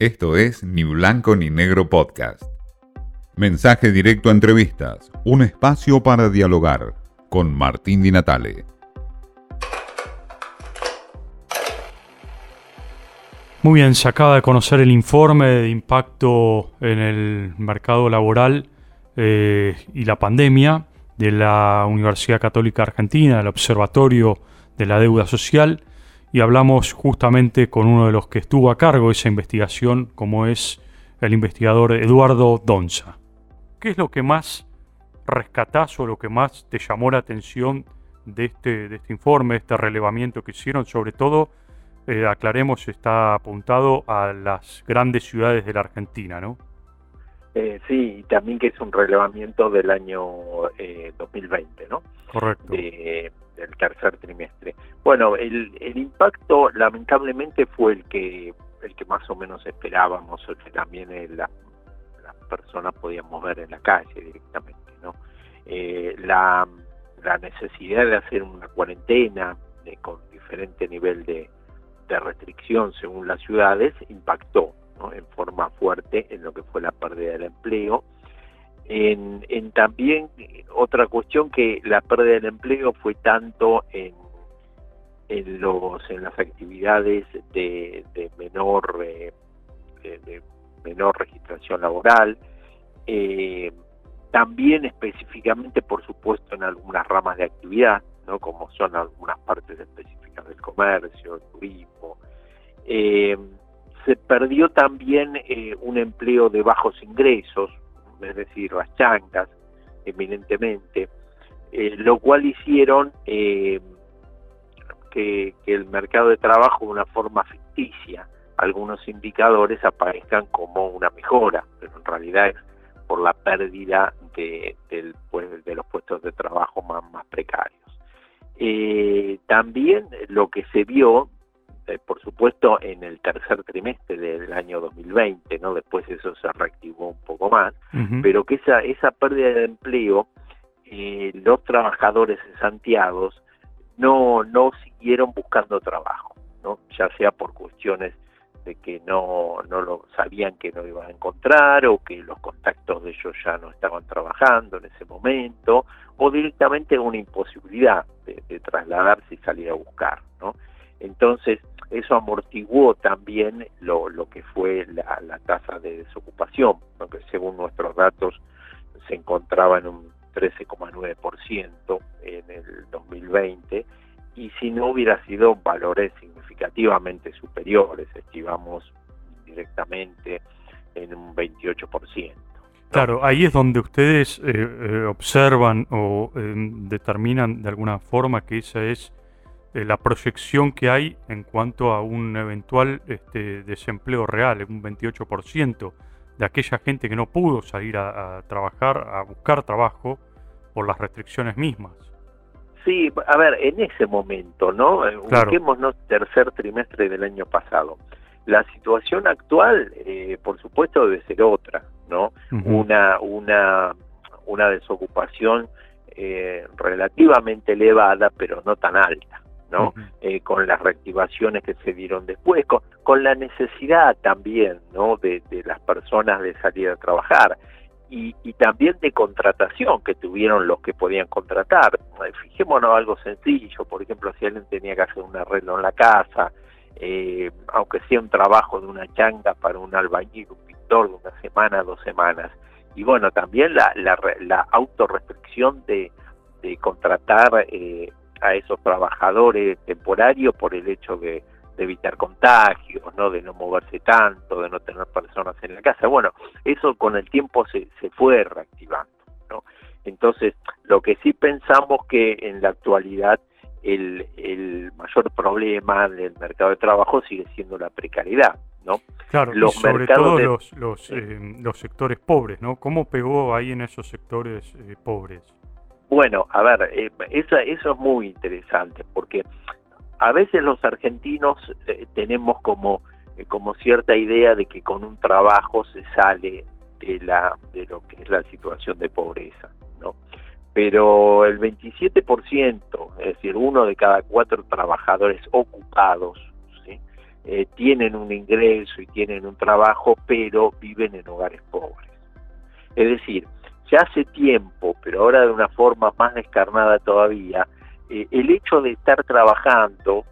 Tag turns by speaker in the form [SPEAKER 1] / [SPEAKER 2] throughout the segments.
[SPEAKER 1] Esto es Ni Blanco ni Negro Podcast. Mensaje directo a entrevistas, un espacio para dialogar con Martín Di Natale.
[SPEAKER 2] Muy bien, se acaba de conocer el informe de impacto en el mercado laboral eh, y la pandemia de la Universidad Católica Argentina, el Observatorio de la Deuda Social, y hablamos justamente con uno de los que estuvo a cargo de esa investigación, como es el investigador Eduardo Donza. ¿Qué es lo que más rescatás o lo que más te llamó la atención de este, de este informe, de este relevamiento que hicieron? Sobre todo, eh, aclaremos, está apuntado a las grandes ciudades de la Argentina, ¿no?
[SPEAKER 3] Eh, sí, también que es un relevamiento del año 2020, eh, ¿no?
[SPEAKER 2] Correcto.
[SPEAKER 3] Del tercer trimestre. Bueno, el, impacto lamentablemente fue el que el que más o menos esperábamos, el que también las personas podíamos ver en la calle directamente, ¿no? Eh, la, necesidad de hacer una cuarentena con diferente nivel de, de restricción según las ciudades impactó en forma fuerte en lo que fue la pérdida del empleo. En, también otra cuestión que la pérdida del empleo fue tanto en, en, los, en las actividades de, menor, eh, de, menor registración laboral, eh, también específicamente, por supuesto, en algunas ramas de actividad, ¿no? como son algunas partes específicas del comercio, el turismo. Eh, se perdió también un empleo de bajos ingresos, es decir, las chancas, eminentemente, eh, lo cual hicieron eh, que, el mercado de trabajo de una forma ficticia, algunos indicadores aparezcan como una mejora, pero en realidad es por la pérdida de, los puestos de trabajo más, más precarios. también lo que se vio eh, por supuesto en el tercer trimestre del año 2020, ¿no? Después eso se reactivó un poco más, pero que esa, esa pérdida de empleo, eh, los trabajadores en Santiago no, no siguieron buscando trabajo, ¿no? Ya sea por cuestiones de que no, no lo sabían que no iban a encontrar o que los contactos de ellos ya no estaban trabajando en ese momento o directamente una imposibilidad de, de trasladarse y salir a buscar, ¿no? Entonces, eso amortiguó también lo, lo que fue la, tasa de desocupación, que según nuestros datos se encontraba en un 13,9% en el 2020 y si no hubiera sido valores significativamente superiores, estimamos directamente en un 28%.
[SPEAKER 2] Claro, ahí es donde ustedes eh, eh, observan o eh, determinan de alguna forma que esa es eh, la proyección que hay en cuanto a un eventual este, desempleo real, un 28% de aquella gente que no pudo salir a, trabajar, a buscar trabajo por las restricciones mismas.
[SPEAKER 3] Sí, a ver, en ese momento, ¿no? Eh, claro. tercer trimestre del año pasado. La situación actual, eh, por supuesto, debe ser otra, ¿no? Una una una desocupación relativamente elevada, pero no tan alta. ¿No? Eh, con las reactivaciones que se dieron después, con, la necesidad también, ¿no? De, las personas de salir a trabajar y, también de contratación que tuvieron los que podían contratar. Eh, fijémonos algo sencillo, por ejemplo, si alguien tenía que hacer un arreglo en la casa, eh, aunque sea un trabajo de una changa para un albañil, un pintor de una semana, dos semanas. Y bueno, también la, la, la autorrestricción de, de contratar eh, a esos trabajadores temporarios por el hecho de, evitar contagios, ¿no? de no moverse tanto, de no tener personas en la casa. Bueno, eso con el tiempo se, se fue reactivando. ¿no? Entonces, lo que sí pensamos que en la actualidad el, el mayor problema del mercado de trabajo sigue siendo la precariedad. ¿no?
[SPEAKER 2] Claro, los sobre todo los, los, eh, los, sectores pobres, ¿no? ¿Cómo pegó ahí en esos sectores eh, pobres?
[SPEAKER 3] Bueno, a ver, eh, eso, es muy interesante porque a veces los argentinos eh, tenemos como, eh, como cierta idea de que con un trabajo se sale de, la, de lo que es la situación de pobreza, ¿no? Pero el 27%, es decir, uno de cada cuatro trabajadores ocupados, ¿sí? tienen un ingreso y tienen un trabajo, pero viven en hogares pobres. Es decir, ya hace tiempo, pero ahora de una forma más descarnada todavía, eh, el hecho de estar trabajando,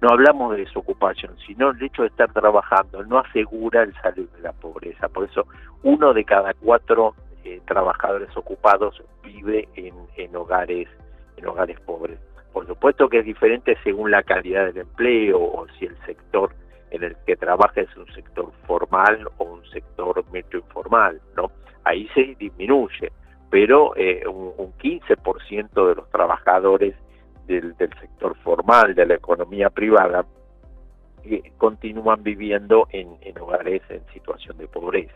[SPEAKER 3] no hablamos de desocupación, sino el hecho de estar trabajando no asegura el salir de la pobreza. Por eso uno de cada cuatro eh, trabajadores ocupados vive en, hogares en hogares pobres. Por supuesto que es diferente según la calidad del empleo o si el sector en el que trabaja es un sector formal o un sector medio informal, ¿no? Ahí se disminuye, pero eh, un, un 15% de los trabajadores del, sector formal, de la economía privada, eh, continúan viviendo en, hogares en situación de pobreza.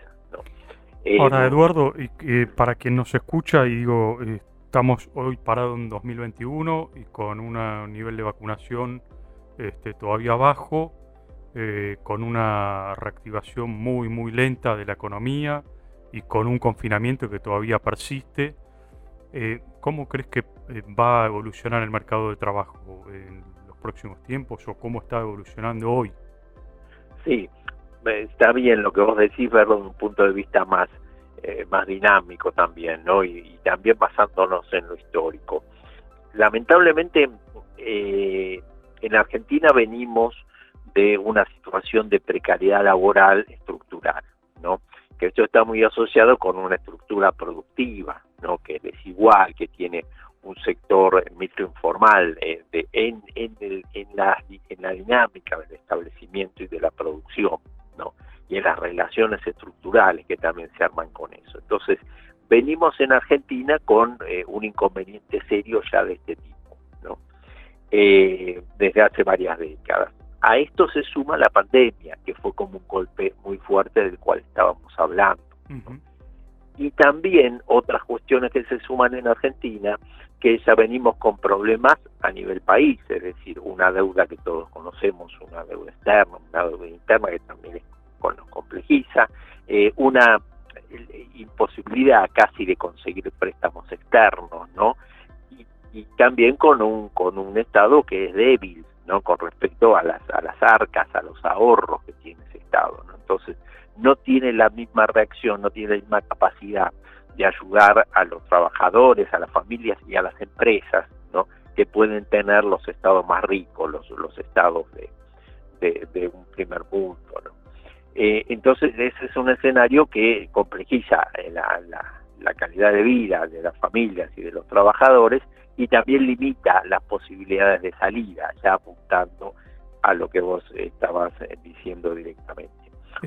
[SPEAKER 2] Ahora, Eduardo, y, para quien nos escucha, y digo, eh, estamos hoy parados en 2021 y con un nivel de vacunación este, todavía bajo, eh, con una reactivación muy, muy lenta de la economía y con un confinamiento que todavía persiste. ¿Cómo crees que eh, va a evolucionar el mercado de trabajo en los próximos tiempos o cómo está evolucionando hoy?
[SPEAKER 3] Sí, está bien lo que vos decís, verlo desde un punto de vista más, eh, más dinámico también, ¿no? Y, también basándonos en lo histórico. Lamentablemente, eh, en Argentina venimos de una situación de precariedad laboral estructural, ¿no? Que esto está muy asociado con una estructura productiva, ¿no? que es desigual, que tiene un sector microinformal eh, en la dinámica del establecimiento y de la producción, ¿no? y en las relaciones estructurales que también se arman con eso. Entonces, venimos en Argentina con eh, un inconveniente serio ya de este tipo, ¿no? Eh, desde hace varias décadas. A esto se suma la pandemia, que fue como un golpe muy fuerte del cual estábamos hablando y también otras cuestiones que se suman en Argentina, que ya venimos con problemas a nivel país, es decir, una deuda que todos conocemos, una deuda externa, una deuda interna que también nos complejiza, eh, una imposibilidad casi de conseguir préstamos externos, ¿no? Y, y, también con un con un Estado que es débil, ¿no? Con respecto a las a las arcas, a los ahorros que tiene ese Estado, ¿no? Entonces, no tiene la misma reacción, no tiene la misma capacidad de ayudar a los trabajadores, a las familias y a las empresas, ¿no? que pueden tener los estados más ricos, los, los estados de, de, un primer mundo. Eh, entonces ese es un escenario que complejiza la, la calidad de vida de las familias y de los trabajadores y también limita las posibilidades de salida, ya apuntando a lo que vos estabas eh, diciendo directamente.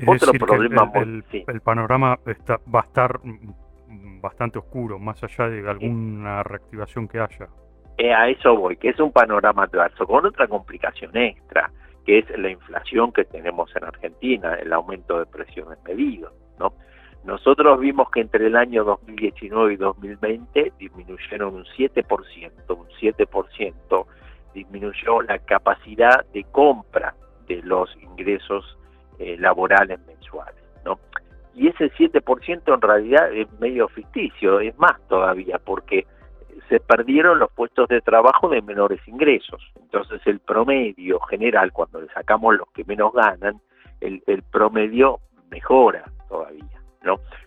[SPEAKER 2] Otro problema el, panorama está, va a estar mm, bastante oscuro, más allá de alguna reactivación que haya.
[SPEAKER 3] Eh, a eso voy, que es un panorama adverso, con otra complicación extra, que es la inflación que tenemos en Argentina, el aumento de presión medidos, ¿no? Nosotros vimos que entre el año 2019 y 2020 disminuyeron un 7%, un 7% disminuyó la capacidad de compra de los ingresos eh, laborales mensuales. ¿no? Y ese 7% en realidad es medio ficticio, es más todavía, porque se perdieron los puestos de trabajo de menores ingresos. Entonces el promedio general, cuando le sacamos los que menos ganan, el, promedio mejora todavía.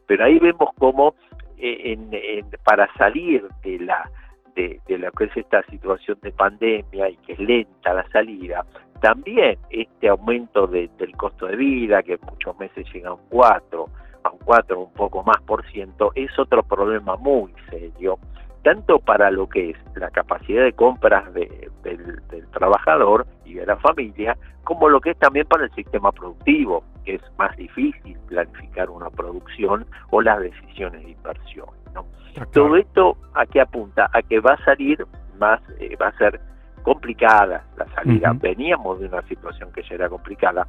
[SPEAKER 3] Pero ahí vemos cómo eh, para salir de la de, de lo que es esta situación de pandemia y que es lenta la salida, también este aumento del costo de vida, que muchos meses llega a un 4, a un 4, un poco más por ciento, es otro problema muy serio, tanto para lo que es la capacidad de compras del, del trabajador y de la familia, como lo que es también para el sistema productivo, que es más difícil planificar una producción o las decisiones de inversión. ¿no? Todo esto a qué apunta? A que va a salir más, eh, va a ser complicada la salida. Veníamos de una situación que ya era complicada,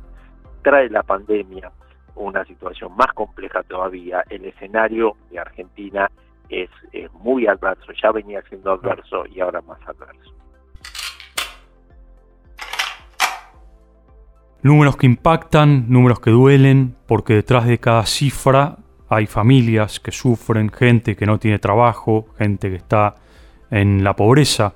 [SPEAKER 3] trae la pandemia una situación más compleja todavía. El escenario de Argentina es, muy adverso, ya venía siendo adverso y ahora más adverso.
[SPEAKER 2] Números que impactan, números que duelen, porque detrás de cada cifra hay familias que sufren, gente que no tiene trabajo, gente que está en la pobreza.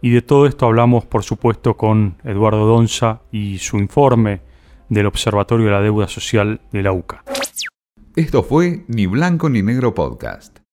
[SPEAKER 2] Y de todo esto hablamos, por supuesto, con Eduardo Donza y su informe del Observatorio de la Deuda Social de la UCA.
[SPEAKER 1] Esto fue Ni Blanco ni Negro Podcast.